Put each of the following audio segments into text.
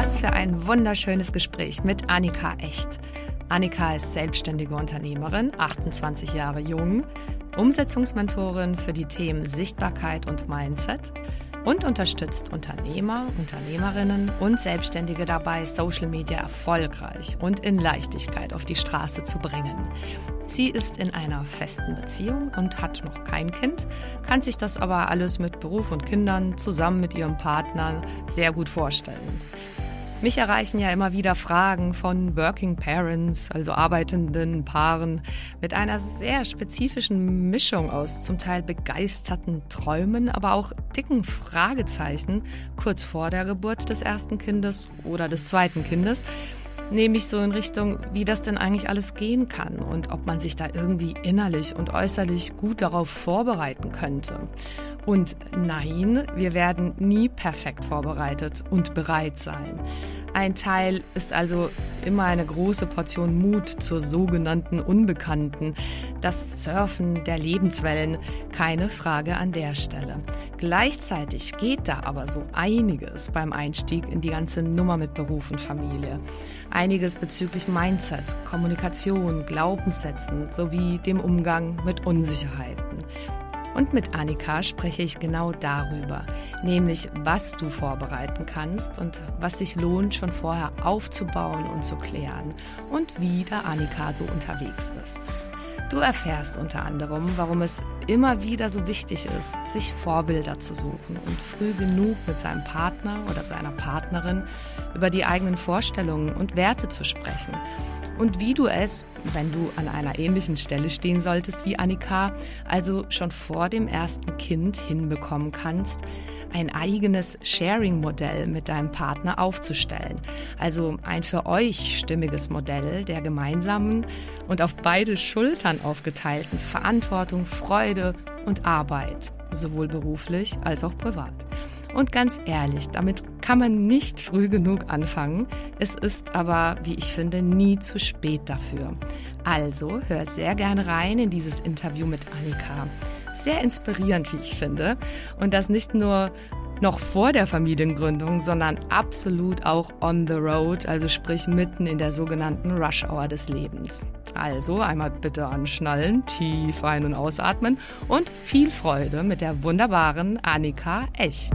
Was für ein wunderschönes Gespräch mit Annika Echt. Annika ist selbstständige Unternehmerin, 28 Jahre jung, Umsetzungsmentorin für die Themen Sichtbarkeit und Mindset und unterstützt Unternehmer, Unternehmerinnen und Selbstständige dabei, Social Media erfolgreich und in Leichtigkeit auf die Straße zu bringen. Sie ist in einer festen Beziehung und hat noch kein Kind, kann sich das aber alles mit Beruf und Kindern zusammen mit ihrem Partner sehr gut vorstellen. Mich erreichen ja immer wieder Fragen von Working Parents, also arbeitenden Paaren, mit einer sehr spezifischen Mischung aus zum Teil begeisterten Träumen, aber auch dicken Fragezeichen kurz vor der Geburt des ersten Kindes oder des zweiten Kindes nämlich so in Richtung, wie das denn eigentlich alles gehen kann und ob man sich da irgendwie innerlich und äußerlich gut darauf vorbereiten könnte. Und nein, wir werden nie perfekt vorbereitet und bereit sein. Ein Teil ist also immer eine große Portion Mut zur sogenannten Unbekannten. Das Surfen der Lebenswellen, keine Frage an der Stelle. Gleichzeitig geht da aber so einiges beim Einstieg in die ganze Nummer mit Beruf und Familie. Einiges bezüglich Mindset, Kommunikation, Glaubenssätzen sowie dem Umgang mit Unsicherheiten. Und mit Annika spreche ich genau darüber, nämlich was du vorbereiten kannst und was sich lohnt, schon vorher aufzubauen und zu klären und wie da Annika so unterwegs ist. Du erfährst unter anderem, warum es immer wieder so wichtig ist, sich Vorbilder zu suchen und früh genug mit seinem Partner oder seiner Partnerin über die eigenen Vorstellungen und Werte zu sprechen und wie du es, wenn du an einer ähnlichen Stelle stehen solltest wie Annika, also schon vor dem ersten Kind hinbekommen kannst, ein eigenes Sharing-Modell mit deinem Partner aufzustellen. Also ein für euch stimmiges Modell der gemeinsamen und auf beide Schultern aufgeteilten Verantwortung, Freude und Arbeit, sowohl beruflich als auch privat. Und ganz ehrlich, damit kann man nicht früh genug anfangen. Es ist aber, wie ich finde, nie zu spät dafür. Also hör sehr gerne rein in dieses Interview mit Annika. Sehr inspirierend, wie ich finde. Und das nicht nur noch vor der Familiengründung, sondern absolut auch on the road, also sprich mitten in der sogenannten Rush Hour des Lebens. Also einmal bitte anschnallen, tief ein- und ausatmen und viel Freude mit der wunderbaren Annika Echt.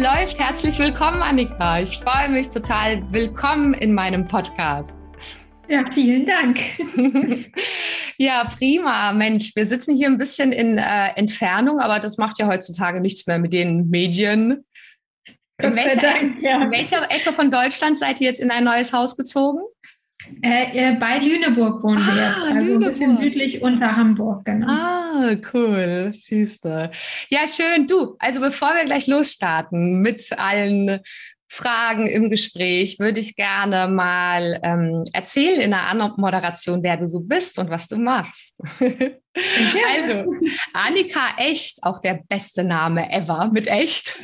Läuft. Herzlich willkommen, Annika. Ich freue mich total. Willkommen in meinem Podcast. Ja, vielen Dank. ja, prima. Mensch, wir sitzen hier ein bisschen in äh, Entfernung, aber das macht ja heutzutage nichts mehr mit den Medien. In welcher, Dank, ja. in welcher Ecke von Deutschland seid ihr jetzt in ein neues Haus gezogen? Äh, äh, bei Lüneburg wohnen ah, wir jetzt, also Lüneburg. ein bisschen südlich unter Hamburg, genau. Ah, cool, siehste. Ja, schön. Du, also bevor wir gleich losstarten mit allen Fragen im Gespräch, würde ich gerne mal ähm, erzählen in einer Moderation, wer du so bist und was du machst. also, Annika Echt, auch der beste Name ever mit Echt.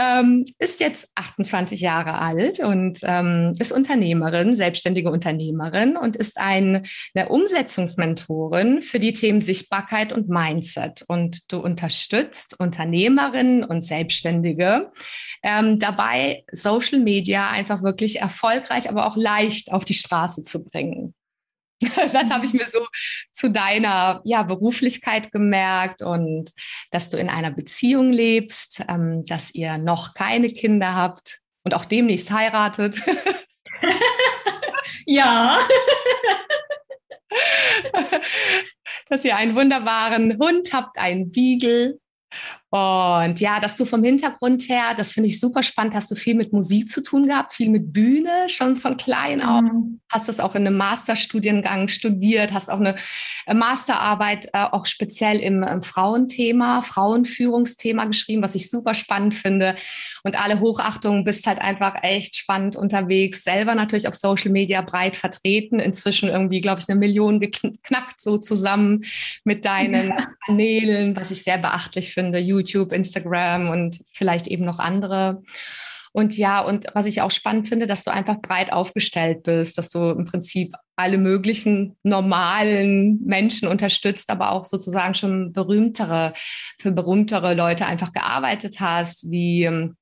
Ähm, ist jetzt 28 Jahre alt und ähm, ist Unternehmerin, selbstständige Unternehmerin und ist ein, eine Umsetzungsmentorin für die Themen Sichtbarkeit und Mindset. Und du unterstützt Unternehmerinnen und Selbstständige ähm, dabei, Social Media einfach wirklich erfolgreich, aber auch leicht auf die Straße zu bringen. Das habe ich mir so zu deiner ja, Beruflichkeit gemerkt und dass du in einer Beziehung lebst, ähm, dass ihr noch keine Kinder habt und auch demnächst heiratet. ja. dass ihr einen wunderbaren Hund habt, einen Beagle. Und ja, dass du vom Hintergrund her, das finde ich super spannend, hast du viel mit Musik zu tun gehabt, viel mit Bühne, schon von klein auf. Mhm. Hast das auch in einem Masterstudiengang studiert, hast auch eine äh, Masterarbeit äh, auch speziell im, im Frauenthema, Frauenführungsthema geschrieben, was ich super spannend finde. Und alle Hochachtungen bist halt einfach echt spannend unterwegs, selber natürlich auf Social Media breit vertreten, inzwischen irgendwie, glaube ich, eine Million geknackt so zusammen mit deinen ja. Kanälen, was ich sehr beachtlich finde, YouTube YouTube, Instagram und vielleicht eben noch andere. Und ja, und was ich auch spannend finde, dass du einfach breit aufgestellt bist, dass du im Prinzip alle möglichen normalen Menschen unterstützt, aber auch sozusagen schon berühmtere, für berühmtere Leute einfach gearbeitet hast, wie ähm,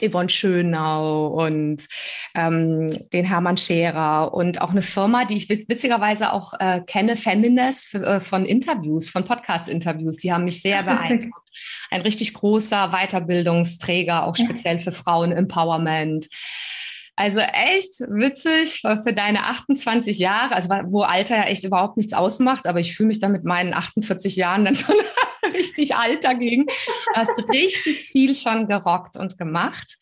Yvonne Schönau und ähm, den Hermann Scherer und auch eine Firma, die ich witzigerweise auch äh, kenne, Feminist, äh, von Interviews, von Podcast-Interviews. Die haben mich sehr beeindruckt. Ein richtig großer Weiterbildungsträger, auch speziell für Frauen-Empowerment. Also echt witzig für deine 28 Jahre, also wo Alter ja echt überhaupt nichts ausmacht, aber ich fühle mich dann mit meinen 48 Jahren dann schon richtig alt dagegen. Du hast richtig viel schon gerockt und gemacht.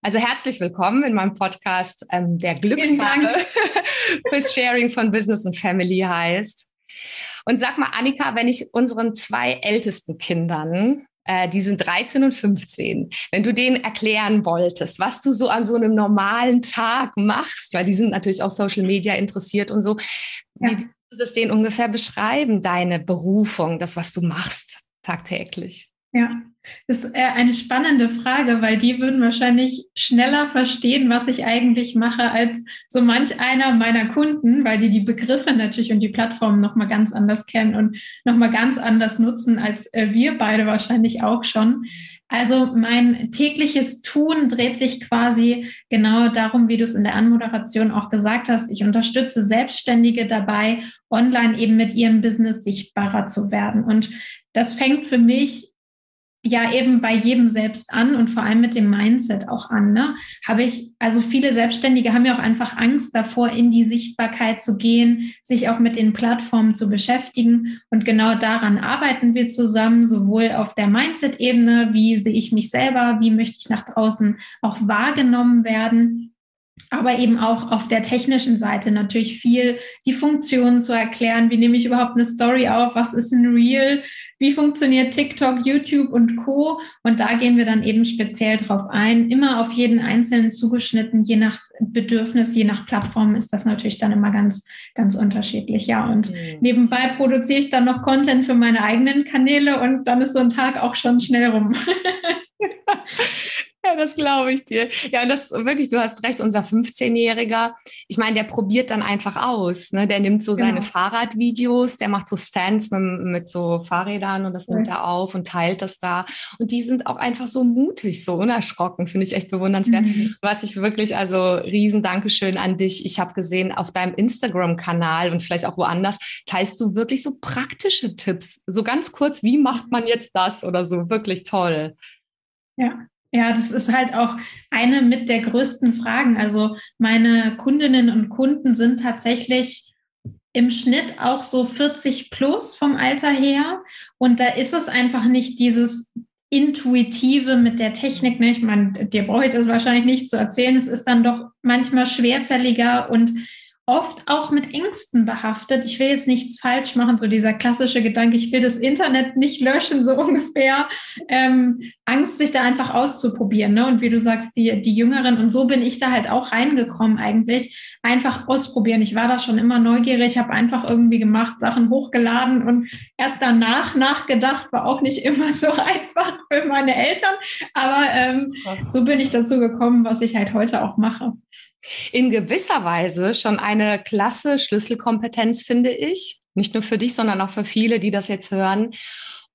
Also herzlich willkommen in meinem Podcast, ähm, der Glückspaare fürs Sharing von Business und Family heißt. Und sag mal, Annika, wenn ich unseren zwei ältesten Kindern äh, die sind 13 und 15. Wenn du denen erklären wolltest, was du so an so einem normalen Tag machst, weil die sind natürlich auch Social Media interessiert und so, ja. wie würdest du das denen ungefähr beschreiben, deine Berufung, das, was du machst tagtäglich? Ja, ist eine spannende Frage, weil die würden wahrscheinlich schneller verstehen, was ich eigentlich mache, als so manch einer meiner Kunden, weil die die Begriffe natürlich und die Plattformen nochmal ganz anders kennen und nochmal ganz anders nutzen, als äh, wir beide wahrscheinlich auch schon. Also mein tägliches Tun dreht sich quasi genau darum, wie du es in der Anmoderation auch gesagt hast. Ich unterstütze Selbstständige dabei, online eben mit ihrem Business sichtbarer zu werden. Und das fängt für mich ja eben bei jedem selbst an und vor allem mit dem Mindset auch an. Ne? Habe ich, also viele Selbstständige haben ja auch einfach Angst davor, in die Sichtbarkeit zu gehen, sich auch mit den Plattformen zu beschäftigen. Und genau daran arbeiten wir zusammen, sowohl auf der Mindset-Ebene, wie sehe ich mich selber, wie möchte ich nach draußen auch wahrgenommen werden aber eben auch auf der technischen Seite natürlich viel die Funktionen zu erklären. Wie nehme ich überhaupt eine Story auf? Was ist ein Reel? Wie funktioniert TikTok, YouTube und Co? Und da gehen wir dann eben speziell drauf ein. Immer auf jeden Einzelnen zugeschnitten, je nach Bedürfnis, je nach Plattform ist das natürlich dann immer ganz, ganz unterschiedlich. Ja, und mhm. nebenbei produziere ich dann noch Content für meine eigenen Kanäle und dann ist so ein Tag auch schon schnell rum. Ja, das glaube ich dir. Ja, und das wirklich, du hast recht, unser 15-Jähriger, ich meine, der probiert dann einfach aus. Ne? Der nimmt so genau. seine Fahrradvideos, der macht so Stands mit, mit so Fahrrädern und das ja. nimmt er auf und teilt das da. Und die sind auch einfach so mutig, so unerschrocken, finde ich echt bewundernswert. Mhm. Was ich wirklich, also riesen Dankeschön an dich. Ich habe gesehen, auf deinem Instagram-Kanal und vielleicht auch woanders, teilst du wirklich so praktische Tipps. So ganz kurz, wie macht man jetzt das oder so? Wirklich toll. Ja, ja, das ist halt auch eine mit der größten Fragen. Also meine Kundinnen und Kunden sind tatsächlich im Schnitt auch so 40 plus vom Alter her. Und da ist es einfach nicht dieses Intuitive mit der Technik. Ne? Ich meine, dir brauche ich das wahrscheinlich nicht zu erzählen. Es ist dann doch manchmal schwerfälliger und oft auch mit Ängsten behaftet. Ich will jetzt nichts falsch machen, so dieser klassische Gedanke, ich will das Internet nicht löschen, so ungefähr. Ähm, Angst, sich da einfach auszuprobieren. Ne? Und wie du sagst, die, die Jüngeren, und so bin ich da halt auch reingekommen eigentlich, einfach ausprobieren. Ich war da schon immer neugierig, habe einfach irgendwie gemacht, Sachen hochgeladen und erst danach nachgedacht, war auch nicht immer so einfach für meine Eltern. Aber ähm, so bin ich dazu gekommen, was ich halt heute auch mache in gewisser Weise schon eine klasse Schlüsselkompetenz, finde ich. Nicht nur für dich, sondern auch für viele, die das jetzt hören,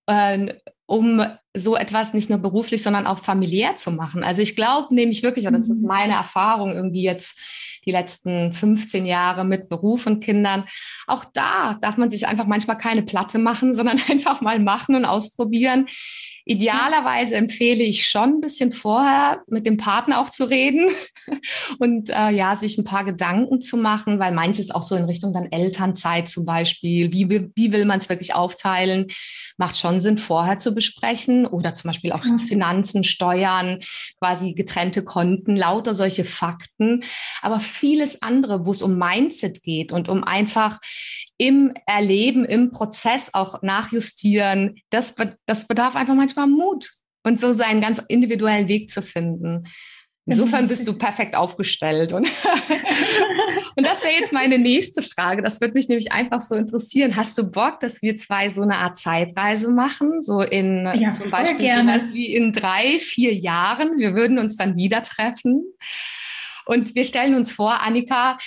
äh, um so etwas nicht nur beruflich, sondern auch familiär zu machen. Also ich glaube nämlich wirklich, und das ist mhm. meine Erfahrung irgendwie jetzt die letzten 15 Jahre mit Beruf und Kindern. Auch da darf man sich einfach manchmal keine Platte machen, sondern einfach mal machen und ausprobieren. Idealerweise empfehle ich schon ein bisschen vorher mit dem Partner auch zu reden und äh, ja, sich ein paar Gedanken zu machen, weil manches auch so in Richtung dann Elternzeit zum Beispiel, wie, wie will man es wirklich aufteilen, macht schon Sinn, vorher zu besprechen oder zum Beispiel auch mhm. Finanzen, Steuern, quasi getrennte Konten, lauter solche Fakten, aber vieles andere, wo es um Mindset geht und um einfach im Erleben, im Prozess auch nachjustieren, das, das bedarf einfach manchmal Mut und so seinen ganz individuellen Weg zu finden. Insofern bist du perfekt aufgestellt. Und, und das wäre jetzt meine nächste Frage. Das würde mich nämlich einfach so interessieren. Hast du Bock, dass wir zwei so eine Art Zeitreise machen? So in ja, zum Beispiel sowas wie in drei, vier Jahren. Wir würden uns dann wieder treffen. Und wir stellen uns vor, Annika,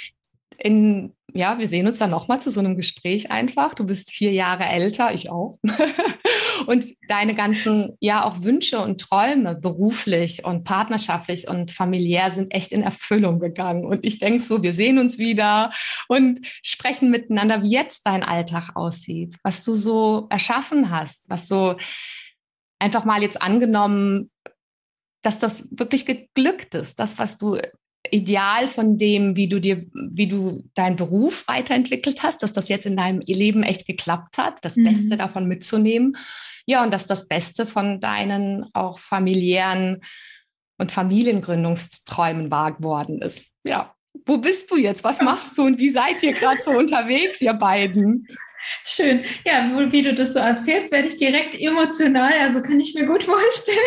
in ja, wir sehen uns dann nochmal zu so einem Gespräch einfach. Du bist vier Jahre älter, ich auch. und deine ganzen, ja, auch Wünsche und Träume beruflich und partnerschaftlich und familiär sind echt in Erfüllung gegangen. Und ich denke so, wir sehen uns wieder und sprechen miteinander, wie jetzt dein Alltag aussieht, was du so erschaffen hast, was so einfach mal jetzt angenommen, dass das wirklich geglückt ist, das, was du Ideal von dem, wie du dir, wie du deinen Beruf weiterentwickelt hast, dass das jetzt in deinem Leben echt geklappt hat, das mhm. Beste davon mitzunehmen. Ja, und dass das Beste von deinen auch familiären und Familiengründungsträumen wahr geworden ist. Ja. Wo bist du jetzt? Was machst du und wie seid ihr gerade so unterwegs, ihr beiden? Schön. Ja, wie du das so erzählst, werde ich direkt emotional, also kann ich mir gut vorstellen.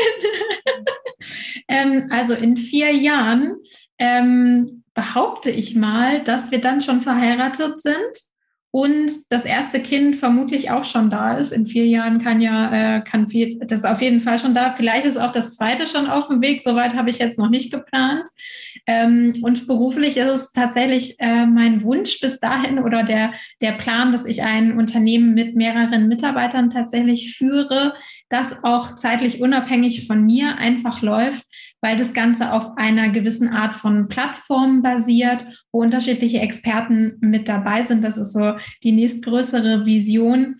ähm, also in vier Jahren ähm, behaupte ich mal, dass wir dann schon verheiratet sind und das erste Kind vermutlich auch schon da ist. In vier Jahren kann ja, äh, kann viel, das ist auf jeden Fall schon da. Vielleicht ist auch das zweite schon auf dem Weg. Soweit habe ich jetzt noch nicht geplant. Ähm, und beruflich ist es tatsächlich äh, mein Wunsch bis dahin oder der, der Plan, dass ich ein Unternehmen mit mehreren Mitarbeitern tatsächlich führe, das auch zeitlich unabhängig von mir einfach läuft, weil das Ganze auf einer gewissen Art von Plattform basiert, wo unterschiedliche Experten mit dabei sind. Das ist so die nächstgrößere Vision,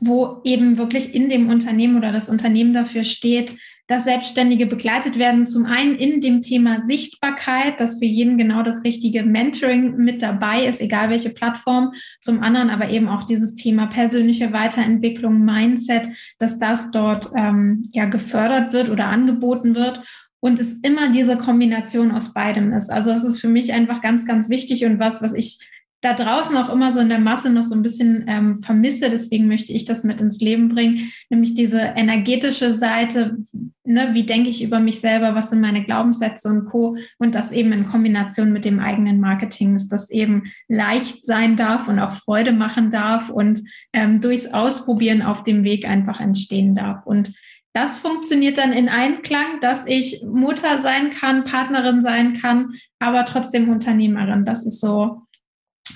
wo eben wirklich in dem Unternehmen oder das Unternehmen dafür steht, dass Selbstständige begleitet werden. Zum einen in dem Thema Sichtbarkeit, dass für jeden genau das richtige Mentoring mit dabei ist, egal welche Plattform. Zum anderen aber eben auch dieses Thema persönliche Weiterentwicklung, Mindset, dass das dort ähm, ja gefördert wird oder angeboten wird und es immer diese Kombination aus beidem ist. Also es ist für mich einfach ganz, ganz wichtig und was, was ich da draußen auch immer so in der Masse noch so ein bisschen ähm, vermisse. Deswegen möchte ich das mit ins Leben bringen, nämlich diese energetische Seite. Ne, wie denke ich über mich selber? Was sind meine Glaubenssätze und Co. Und das eben in Kombination mit dem eigenen Marketing, dass das eben leicht sein darf und auch Freude machen darf und ähm, durchs Ausprobieren auf dem Weg einfach entstehen darf. Und das funktioniert dann in Einklang, dass ich Mutter sein kann, Partnerin sein kann, aber trotzdem Unternehmerin. Das ist so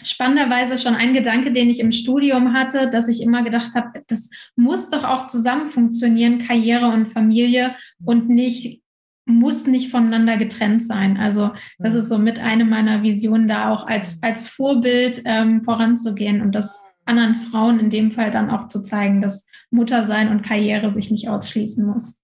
spannenderweise schon ein Gedanke, den ich im Studium hatte, dass ich immer gedacht habe, das muss doch auch zusammen funktionieren, Karriere und Familie und nicht muss nicht voneinander getrennt sein. Also das ist so mit einer meiner Visionen da auch als, als Vorbild ähm, voranzugehen und das anderen Frauen in dem Fall dann auch zu zeigen, dass Muttersein und Karriere sich nicht ausschließen muss.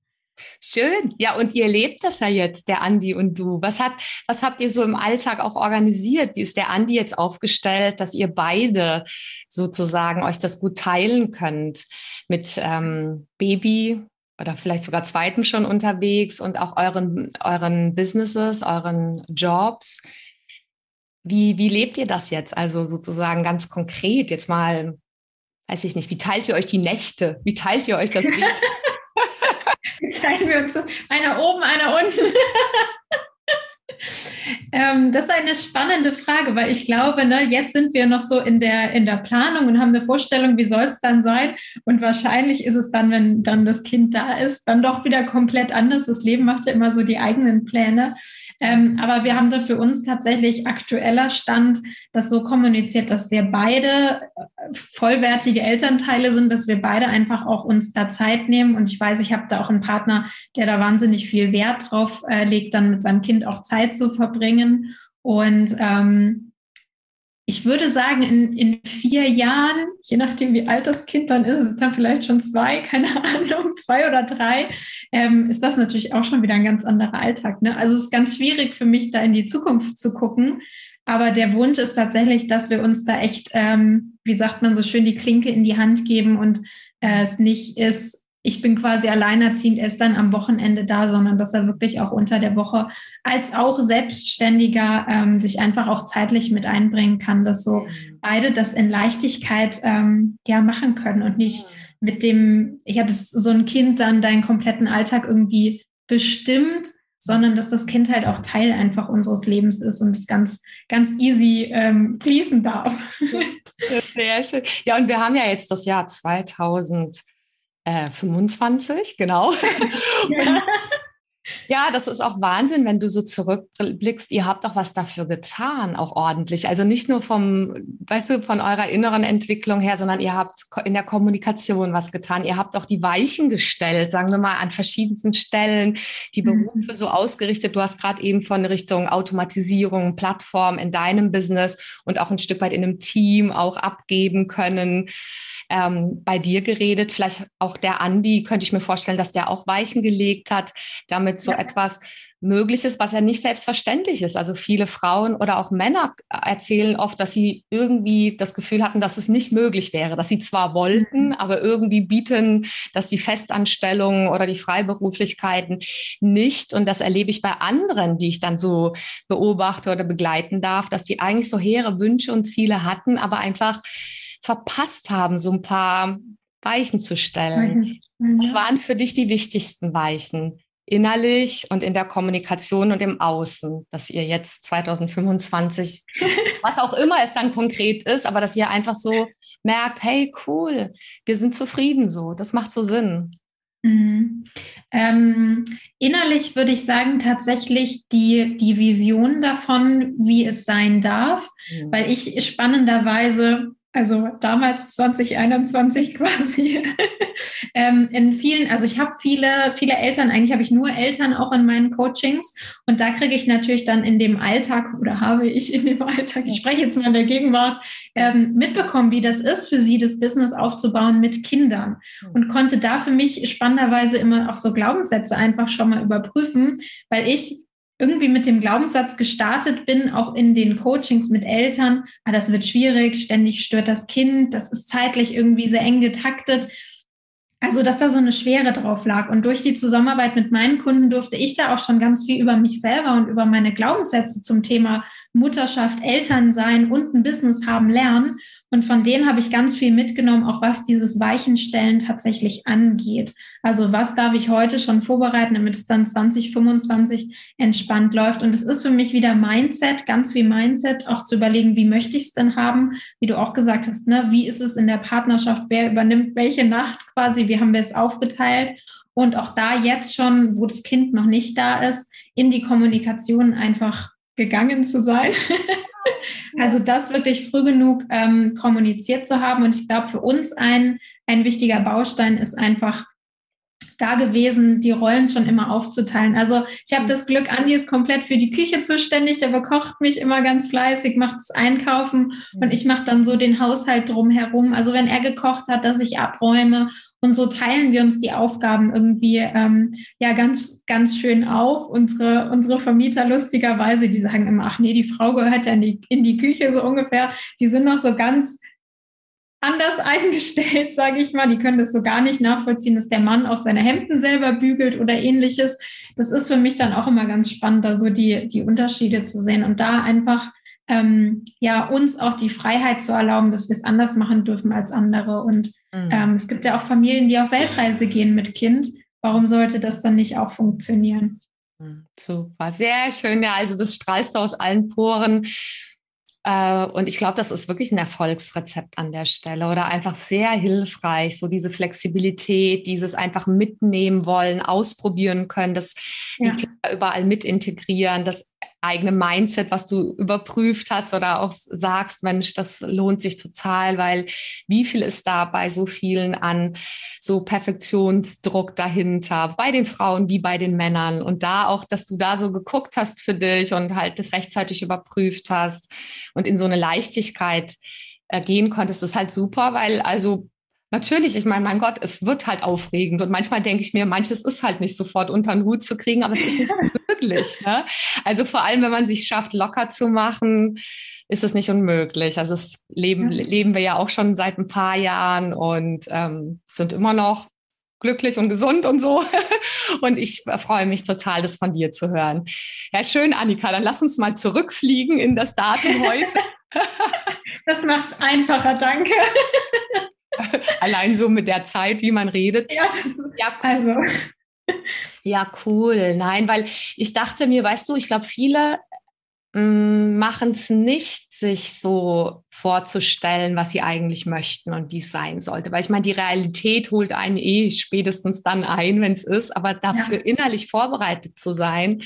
Schön. Ja, und ihr lebt das ja jetzt, der Andi und du. Was, hat, was habt ihr so im Alltag auch organisiert? Wie ist der Andi jetzt aufgestellt, dass ihr beide sozusagen euch das gut teilen könnt mit ähm, Baby oder vielleicht sogar zweiten schon unterwegs und auch euren, euren Businesses, euren Jobs? Wie, wie lebt ihr das jetzt? Also sozusagen ganz konkret jetzt mal, weiß ich nicht, wie teilt ihr euch die Nächte? Wie teilt ihr euch das? teilen wir uns Einer oben, einer unten. ähm, das ist eine spannende Frage, weil ich glaube, ne, jetzt sind wir noch so in der, in der Planung und haben eine Vorstellung, wie soll es dann sein. Und wahrscheinlich ist es dann, wenn dann das Kind da ist, dann doch wieder komplett anders. Das Leben macht ja immer so die eigenen Pläne. Ähm, aber wir haben da für uns tatsächlich aktueller Stand, das so kommuniziert, dass wir beide äh, vollwertige Elternteile sind, dass wir beide einfach auch uns da Zeit nehmen. Und ich weiß, ich habe da auch einen Partner, der da wahnsinnig viel Wert drauf äh, legt, dann mit seinem Kind auch Zeit zu verbringen. Und ähm, ich würde sagen, in, in vier Jahren, je nachdem, wie alt das Kind dann ist, ist es dann vielleicht schon zwei, keine Ahnung, zwei oder drei, ähm, ist das natürlich auch schon wieder ein ganz anderer Alltag. Ne? Also es ist ganz schwierig für mich, da in die Zukunft zu gucken. Aber der Wunsch ist tatsächlich, dass wir uns da echt, ähm, wie sagt man so schön, die Klinke in die Hand geben und äh, es nicht ist, ich bin quasi alleinerziehend erst dann am Wochenende da, sondern dass er wirklich auch unter der Woche als auch Selbstständiger ähm, sich einfach auch zeitlich mit einbringen kann, dass so beide das in Leichtigkeit ähm, ja machen können und nicht mit dem, ich hatte so ein Kind dann deinen kompletten Alltag irgendwie bestimmt, sondern dass das Kind halt auch Teil einfach unseres Lebens ist und es ganz, ganz easy ähm, fließen darf. Sehr schön. Ja, und wir haben ja jetzt das Jahr 2000. Äh, 25, genau. Ja. Ja, das ist auch Wahnsinn, wenn du so zurückblickst. Ihr habt auch was dafür getan, auch ordentlich. Also nicht nur vom, weißt du, von eurer inneren Entwicklung her, sondern ihr habt in der Kommunikation was getan. Ihr habt auch die Weichen gestellt, sagen wir mal, an verschiedensten Stellen, die mhm. Berufe mhm. so ausgerichtet. Du hast gerade eben von Richtung Automatisierung, Plattform in deinem Business und auch ein Stück weit in einem Team auch abgeben können ähm, bei dir geredet. Vielleicht auch der Andi, könnte ich mir vorstellen, dass der auch Weichen gelegt hat, damit so ja. etwas möglich ist, was ja nicht selbstverständlich ist. Also viele Frauen oder auch Männer erzählen oft, dass sie irgendwie das Gefühl hatten, dass es nicht möglich wäre, dass sie zwar wollten, mhm. aber irgendwie bieten, dass die Festanstellungen oder die Freiberuflichkeiten nicht. Und das erlebe ich bei anderen, die ich dann so beobachte oder begleiten darf, dass die eigentlich so hehre Wünsche und Ziele hatten, aber einfach verpasst haben, so ein paar Weichen zu stellen. Mhm. Was waren für dich die wichtigsten Weichen? Innerlich und in der Kommunikation und im Außen, dass ihr jetzt 2025, was auch immer es dann konkret ist, aber dass ihr einfach so merkt, hey, cool, wir sind zufrieden so, das macht so Sinn. Mhm. Ähm, innerlich würde ich sagen, tatsächlich die, die Vision davon, wie es sein darf, mhm. weil ich spannenderweise also damals 2021 quasi, ähm, in vielen, also ich habe viele, viele Eltern, eigentlich habe ich nur Eltern auch in meinen Coachings. Und da kriege ich natürlich dann in dem Alltag oder habe ich in dem Alltag, ich spreche jetzt mal in der Gegenwart, ähm, mitbekommen, wie das ist für sie, das Business aufzubauen mit Kindern. Und konnte da für mich spannenderweise immer auch so Glaubenssätze einfach schon mal überprüfen, weil ich irgendwie mit dem Glaubenssatz gestartet bin, auch in den Coachings mit Eltern, ah, das wird schwierig, ständig stört das Kind, das ist zeitlich irgendwie sehr eng getaktet. Also, dass da so eine Schwere drauf lag. Und durch die Zusammenarbeit mit meinen Kunden durfte ich da auch schon ganz viel über mich selber und über meine Glaubenssätze zum Thema Mutterschaft, Elternsein und ein Business haben lernen. Und von denen habe ich ganz viel mitgenommen, auch was dieses Weichenstellen tatsächlich angeht. Also was darf ich heute schon vorbereiten, damit es dann 2025 entspannt läuft. Und es ist für mich wieder Mindset, ganz viel Mindset, auch zu überlegen, wie möchte ich es denn haben? Wie du auch gesagt hast, ne? wie ist es in der Partnerschaft? Wer übernimmt welche Nacht quasi? Wie haben wir es aufgeteilt? Und auch da jetzt schon, wo das Kind noch nicht da ist, in die Kommunikation einfach gegangen zu sein. also das wirklich früh genug ähm, kommuniziert zu haben. Und ich glaube, für uns ein, ein wichtiger Baustein ist einfach da gewesen, die Rollen schon immer aufzuteilen. Also ich habe das Glück, Andi ist komplett für die Küche zuständig, der bekocht mich immer ganz fleißig, macht das Einkaufen und ich mache dann so den Haushalt drumherum. Also wenn er gekocht hat, dass ich abräume und so teilen wir uns die Aufgaben irgendwie ähm, ja ganz, ganz schön auf. Unsere, unsere Vermieter lustigerweise, die sagen immer, ach nee, die Frau gehört ja in die, in die Küche so ungefähr. Die sind noch so ganz anders eingestellt, sage ich mal. Die können das so gar nicht nachvollziehen, dass der Mann auch seine Hemden selber bügelt oder ähnliches. Das ist für mich dann auch immer ganz spannend, da so die, die Unterschiede zu sehen und da einfach ähm, ja uns auch die Freiheit zu erlauben, dass wir es anders machen dürfen als andere und Mhm. Ähm, es gibt ja auch Familien, die auf Weltreise gehen mit Kind. Warum sollte das dann nicht auch funktionieren? Mhm, super, sehr schön. Ja, also das strahlst du aus allen Poren. Äh, und ich glaube, das ist wirklich ein Erfolgsrezept an der Stelle oder einfach sehr hilfreich. So diese Flexibilität, dieses einfach mitnehmen wollen, ausprobieren können, das ja. die Kinder überall mit integrieren, das eigene Mindset, was du überprüft hast oder auch sagst, Mensch, das lohnt sich total, weil wie viel ist da bei so vielen an so Perfektionsdruck dahinter, bei den Frauen wie bei den Männern. Und da auch, dass du da so geguckt hast für dich und halt das rechtzeitig überprüft hast und in so eine Leichtigkeit äh, gehen konntest, ist halt super, weil also Natürlich, ich meine, mein Gott, es wird halt aufregend und manchmal denke ich mir, manches ist halt nicht sofort unter den Hut zu kriegen, aber es ist nicht möglich. Ne? Also vor allem, wenn man sich schafft, locker zu machen, ist es nicht unmöglich. Also das leben, ja. leben wir ja auch schon seit ein paar Jahren und ähm, sind immer noch glücklich und gesund und so. Und ich freue mich total, das von dir zu hören. Ja, schön, Annika. Dann lass uns mal zurückfliegen in das Datum heute. Das macht es einfacher, danke. Allein so mit der Zeit, wie man redet. Ja, ja also. Ja, cool. Nein, weil ich dachte mir, weißt du, ich glaube, viele mm, machen es nicht, sich so vorzustellen, was sie eigentlich möchten und wie es sein sollte. Weil ich meine, die Realität holt einen eh spätestens dann ein, wenn es ist, aber dafür ja. innerlich vorbereitet zu sein,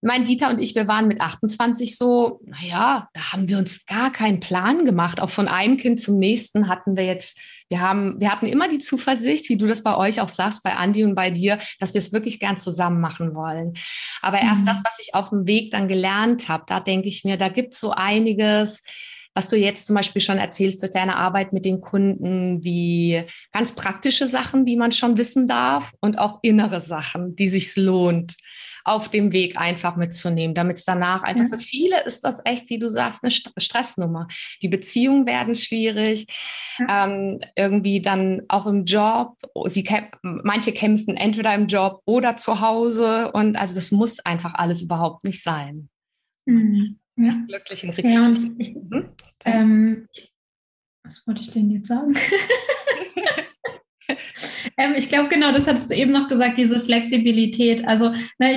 mein Dieter und ich, wir waren mit 28 so, naja, da haben wir uns gar keinen Plan gemacht. Auch von einem Kind zum nächsten hatten wir jetzt, wir haben, wir hatten immer die Zuversicht, wie du das bei euch auch sagst, bei Andi und bei dir, dass wir es wirklich gern zusammen machen wollen. Aber mhm. erst das, was ich auf dem Weg dann gelernt habe, da denke ich mir, da gibt es so einiges, was du jetzt zum Beispiel schon erzählst durch deine Arbeit mit den Kunden, wie ganz praktische Sachen, die man schon wissen darf und auch innere Sachen, die sich lohnt auf dem Weg einfach mitzunehmen, damit es danach einfach ja. für viele ist das echt, wie du sagst, eine Stressnummer. Die Beziehungen werden schwierig, ja. ähm, irgendwie dann auch im Job. Sie manche kämpfen entweder im Job oder zu Hause und also das muss einfach alles überhaupt nicht sein. Mhm. Ja. Glücklich und Ja, und ich, hm? ähm, was wollte ich denn jetzt sagen? ähm, ich glaube, genau, das hattest du eben noch gesagt, diese Flexibilität. Also, ne,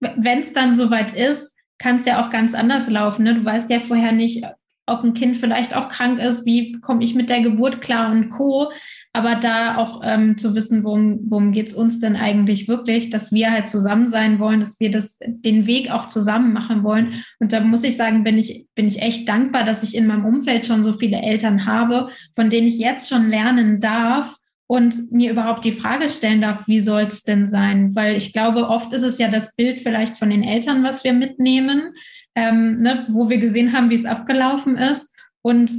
wenn es dann soweit ist, kann es ja auch ganz anders laufen. Ne? Du weißt ja vorher nicht, ob ein Kind vielleicht auch krank ist, wie komme ich mit der Geburt klar und Co. Aber da auch ähm, zu wissen, worum, worum geht es uns denn eigentlich wirklich, dass wir halt zusammen sein wollen, dass wir das, den Weg auch zusammen machen wollen. Und da muss ich sagen, bin ich, bin ich echt dankbar, dass ich in meinem Umfeld schon so viele Eltern habe, von denen ich jetzt schon lernen darf, und mir überhaupt die Frage stellen darf, wie soll es denn sein? Weil ich glaube, oft ist es ja das Bild vielleicht von den Eltern, was wir mitnehmen, ähm, ne, wo wir gesehen haben, wie es abgelaufen ist. Und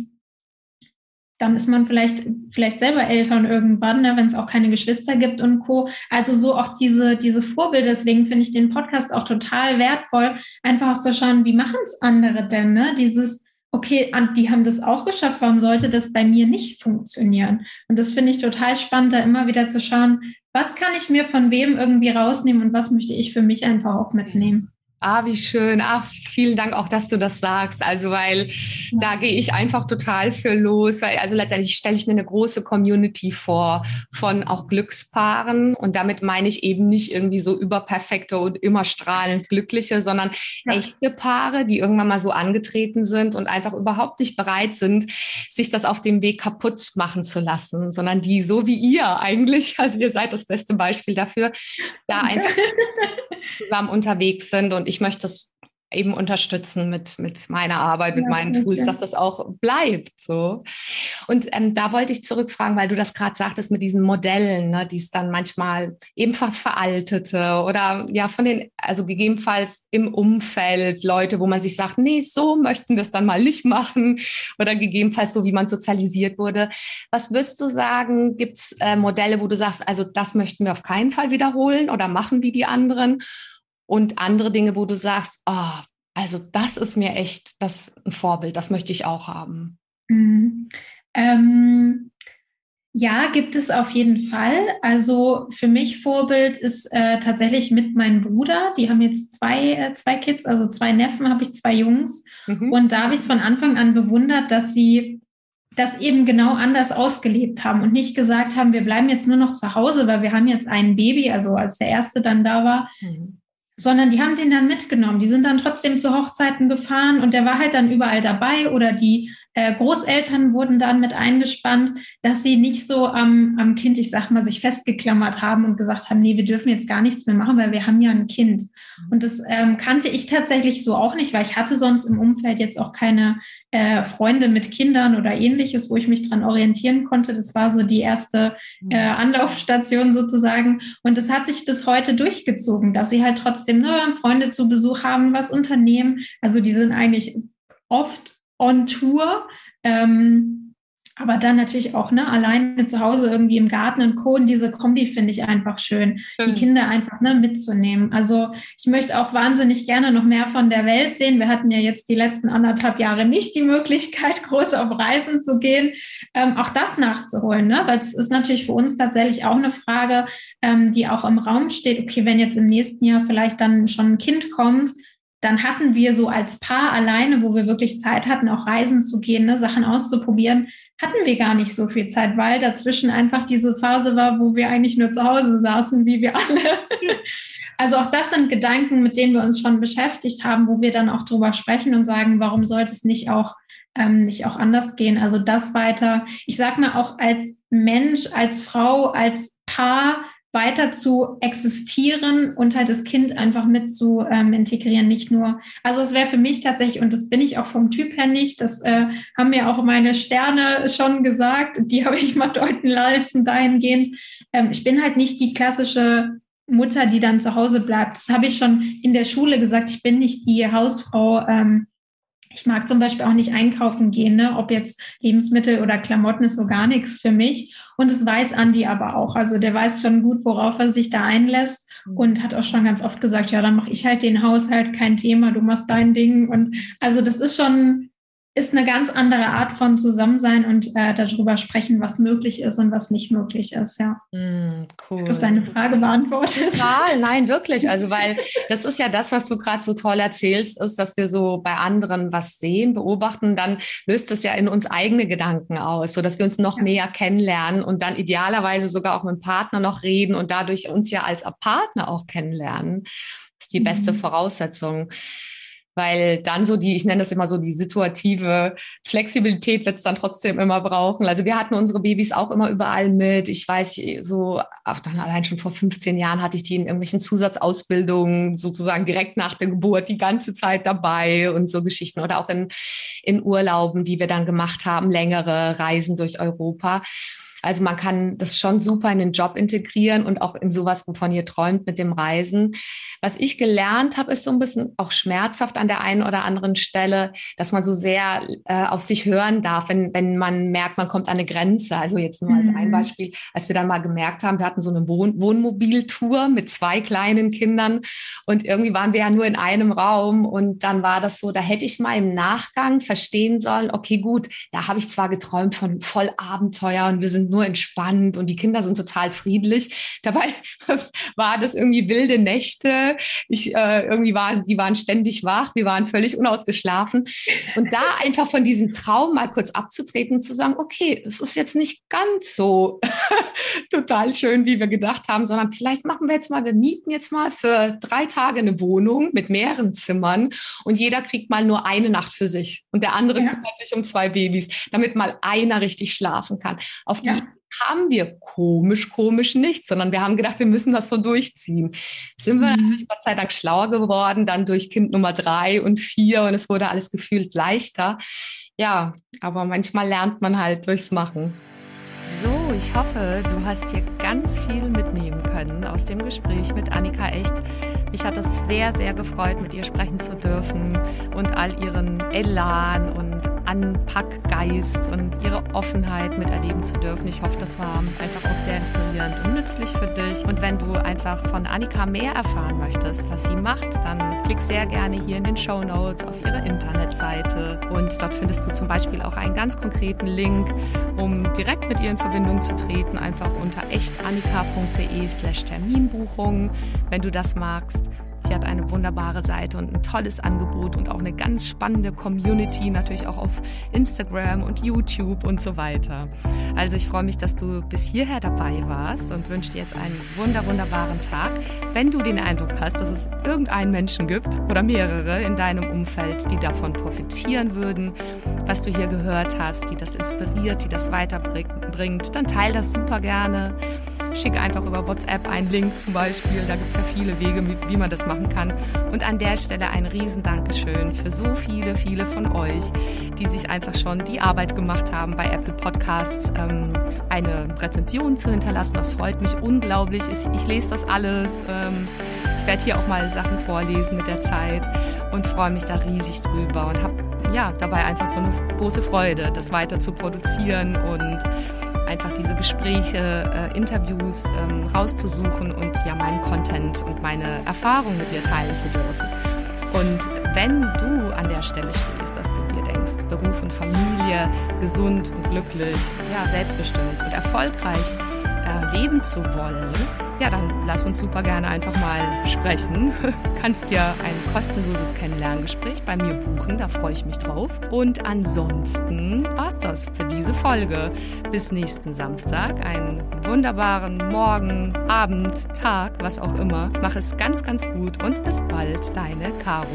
dann ist man vielleicht, vielleicht selber Eltern irgendwann, ne, wenn es auch keine Geschwister gibt und Co. Also so auch diese, diese Vorbilder. Deswegen finde ich den Podcast auch total wertvoll, einfach auch zu schauen, wie machen es andere denn? Ne? Dieses okay, die haben das auch geschafft, warum sollte das bei mir nicht funktionieren? Und das finde ich total spannend, da immer wieder zu schauen, was kann ich mir von wem irgendwie rausnehmen und was möchte ich für mich einfach auch mitnehmen. Ah, wie schön. Ach, vielen Dank auch, dass du das sagst. Also, weil ja. da gehe ich einfach total für los, weil also letztendlich stelle ich mir eine große Community vor von auch Glückspaaren und damit meine ich eben nicht irgendwie so überperfekte und immer strahlend glückliche, sondern ja. echte Paare, die irgendwann mal so angetreten sind und einfach überhaupt nicht bereit sind, sich das auf dem Weg kaputt machen zu lassen, sondern die so wie ihr eigentlich, also ihr seid das beste Beispiel dafür, da einfach zusammen unterwegs sind und ich ich möchte das eben unterstützen mit, mit meiner Arbeit, mit ja, meinen Tools, dass das auch bleibt. So. Und ähm, da wollte ich zurückfragen, weil du das gerade sagtest mit diesen Modellen, ne, die es dann manchmal ebenfalls veraltete oder ja von den, also gegebenenfalls im Umfeld Leute, wo man sich sagt, nee, so möchten wir es dann mal nicht machen oder gegebenenfalls so, wie man sozialisiert wurde. Was wirst du sagen, gibt es äh, Modelle, wo du sagst, also das möchten wir auf keinen Fall wiederholen oder machen wie die anderen? Und andere Dinge, wo du sagst, oh, also das ist mir echt das ein Vorbild, das möchte ich auch haben. Mhm. Ähm, ja, gibt es auf jeden Fall. Also für mich Vorbild ist äh, tatsächlich mit meinem Bruder. Die haben jetzt zwei, äh, zwei Kids, also zwei Neffen, habe ich zwei Jungs. Mhm. Und da habe ich es von Anfang an bewundert, dass sie das eben genau anders ausgelebt haben und nicht gesagt haben, wir bleiben jetzt nur noch zu Hause, weil wir haben jetzt ein Baby, also als der erste dann da war. Mhm sondern die haben den dann mitgenommen. Die sind dann trotzdem zu Hochzeiten gefahren und der war halt dann überall dabei oder die äh, Großeltern wurden dann mit eingespannt, dass sie nicht so am, am Kind, ich sag mal, sich festgeklammert haben und gesagt haben, nee, wir dürfen jetzt gar nichts mehr machen, weil wir haben ja ein Kind. Und das ähm, kannte ich tatsächlich so auch nicht, weil ich hatte sonst im Umfeld jetzt auch keine äh, Freunde mit Kindern oder ähnliches, wo ich mich dran orientieren konnte. Das war so die erste äh, Anlaufstation sozusagen. Und das hat sich bis heute durchgezogen, dass sie halt trotzdem ne, Freunde zu Besuch haben, was unternehmen. Also die sind eigentlich oft on Tour. Ähm, aber dann natürlich auch ne, alleine zu Hause irgendwie im Garten und Co. Und diese Kombi finde ich einfach schön, mhm. die Kinder einfach ne, mitzunehmen. Also ich möchte auch wahnsinnig gerne noch mehr von der Welt sehen. Wir hatten ja jetzt die letzten anderthalb Jahre nicht die Möglichkeit, groß auf Reisen zu gehen, ähm, auch das nachzuholen. Ne? Weil es ist natürlich für uns tatsächlich auch eine Frage, ähm, die auch im Raum steht. Okay, wenn jetzt im nächsten Jahr vielleicht dann schon ein Kind kommt, dann hatten wir so als Paar alleine, wo wir wirklich Zeit hatten, auch reisen zu gehen, ne, Sachen auszuprobieren, hatten wir gar nicht so viel Zeit, weil dazwischen einfach diese Phase war, wo wir eigentlich nur zu Hause saßen, wie wir alle. Also auch das sind Gedanken, mit denen wir uns schon beschäftigt haben, wo wir dann auch drüber sprechen und sagen, warum sollte es nicht auch ähm, nicht auch anders gehen? Also das weiter. Ich sag mal auch als Mensch, als Frau, als Paar weiter zu existieren und halt das Kind einfach mit zu ähm, integrieren, nicht nur. Also es wäre für mich tatsächlich, und das bin ich auch vom Typ her nicht, das äh, haben mir auch meine Sterne schon gesagt, die habe ich mal deuten lassen dahingehend. Ähm, ich bin halt nicht die klassische Mutter, die dann zu Hause bleibt. Das habe ich schon in der Schule gesagt. Ich bin nicht die Hausfrau, ähm, ich mag zum Beispiel auch nicht einkaufen gehen, ne? ob jetzt Lebensmittel oder Klamotten ist so gar nichts für mich. Und das weiß Andi aber auch. Also der weiß schon gut, worauf er sich da einlässt mhm. und hat auch schon ganz oft gesagt, ja, dann mache ich halt den Haushalt, kein Thema, du machst dein Ding. Und also das ist schon, ist eine ganz andere Art von Zusammensein und äh, darüber sprechen, was möglich ist und was nicht möglich ist, ja. Mm, cool. Das ist deine Frage beantwortet. Total, nein, wirklich. Also, weil das ist ja das, was du gerade so toll erzählst, ist, dass wir so bei anderen was sehen, beobachten, dann löst es ja in uns eigene Gedanken aus, sodass wir uns noch ja. näher kennenlernen und dann idealerweise sogar auch mit dem Partner noch reden und dadurch uns ja als Partner auch kennenlernen. Das ist die beste mhm. Voraussetzung weil dann so die, ich nenne das immer so die situative Flexibilität wird es dann trotzdem immer brauchen. Also wir hatten unsere Babys auch immer überall mit. Ich weiß, so auch dann allein schon vor 15 Jahren hatte ich die in irgendwelchen Zusatzausbildungen sozusagen direkt nach der Geburt die ganze Zeit dabei und so Geschichten oder auch in, in Urlauben, die wir dann gemacht haben, längere Reisen durch Europa. Also man kann das schon super in den Job integrieren und auch in sowas, wovon ihr träumt mit dem Reisen. Was ich gelernt habe, ist so ein bisschen auch schmerzhaft an der einen oder anderen Stelle, dass man so sehr äh, auf sich hören darf, wenn, wenn man merkt, man kommt an eine Grenze. Also jetzt nur als ein mhm. Beispiel, als wir dann mal gemerkt haben, wir hatten so eine Wohn Wohnmobiltour mit zwei kleinen Kindern und irgendwie waren wir ja nur in einem Raum und dann war das so, da hätte ich mal im Nachgang verstehen sollen, okay, gut, da habe ich zwar geträumt von voll Abenteuer und wir sind nur entspannt und die Kinder sind total friedlich. Dabei war das irgendwie wilde Nächte. Ich äh, irgendwie war, die waren ständig wach, wir waren völlig unausgeschlafen. Und da einfach von diesem Traum mal kurz abzutreten und zu sagen, okay, es ist jetzt nicht ganz so total schön, wie wir gedacht haben, sondern vielleicht machen wir jetzt mal, wir mieten jetzt mal für drei Tage eine Wohnung mit mehreren Zimmern und jeder kriegt mal nur eine Nacht für sich und der andere ja. kümmert sich um zwei Babys, damit mal einer richtig schlafen kann. Auf die ja haben wir komisch, komisch nicht, sondern wir haben gedacht, wir müssen das so durchziehen. Sind wir mhm. Gott sei Dank schlauer geworden, dann durch Kind Nummer drei und vier und es wurde alles gefühlt leichter. Ja, aber manchmal lernt man halt durchs Machen. So, ich hoffe, du hast hier ganz viel mitnehmen können aus dem Gespräch mit Annika Echt. Mich hat es sehr, sehr gefreut, mit ihr sprechen zu dürfen und all ihren Elan und Anpackgeist und ihre Offenheit miterleben zu dürfen. Ich hoffe, das war einfach auch sehr inspirierend und nützlich für dich. Und wenn du einfach von Annika mehr erfahren möchtest, was sie macht, dann klick sehr gerne hier in den Show Notes auf ihre Internetseite. Und dort findest du zum Beispiel auch einen ganz konkreten Link, um direkt mit ihr in Verbindung zu treten, einfach unter echtannika.de slash Terminbuchung, wenn du das magst. Sie hat eine wunderbare Seite und ein tolles Angebot und auch eine ganz spannende Community, natürlich auch auf Instagram und YouTube und so weiter. Also ich freue mich, dass du bis hierher dabei warst und wünsche dir jetzt einen wunder wunderbaren Tag. Wenn du den Eindruck hast, dass es irgendeinen Menschen gibt oder mehrere in deinem Umfeld, die davon profitieren würden, was du hier gehört hast, die das inspiriert, die das weiterbringt, dann teile das super gerne. Schick einfach über WhatsApp einen Link zum Beispiel. Da gibt es ja viele Wege, wie man das machen kann. Und an der Stelle ein riesen Dankeschön für so viele, viele von euch, die sich einfach schon die Arbeit gemacht haben, bei Apple Podcasts ähm, eine Rezension zu hinterlassen. Das freut mich unglaublich. Ich, ich lese das alles. Ähm, ich werde hier auch mal Sachen vorlesen mit der Zeit und freue mich da riesig drüber und habe ja dabei einfach so eine große Freude, das weiter zu produzieren und einfach diese Gespräche, äh, Interviews ähm, rauszusuchen und ja meinen Content und meine Erfahrung mit dir teilen zu dürfen. Und wenn du an der Stelle stehst, dass du dir denkst, Beruf und Familie, gesund und glücklich, ja, selbstbestimmt und erfolgreich leben zu wollen, ja, dann lass uns super gerne einfach mal sprechen. Du kannst dir ein kostenloses Kennenlerngespräch bei mir buchen, da freue ich mich drauf. Und ansonsten war's das für diese Folge. Bis nächsten Samstag, einen wunderbaren Morgen, Abend, Tag, was auch immer. Mach es ganz, ganz gut und bis bald, deine Caro.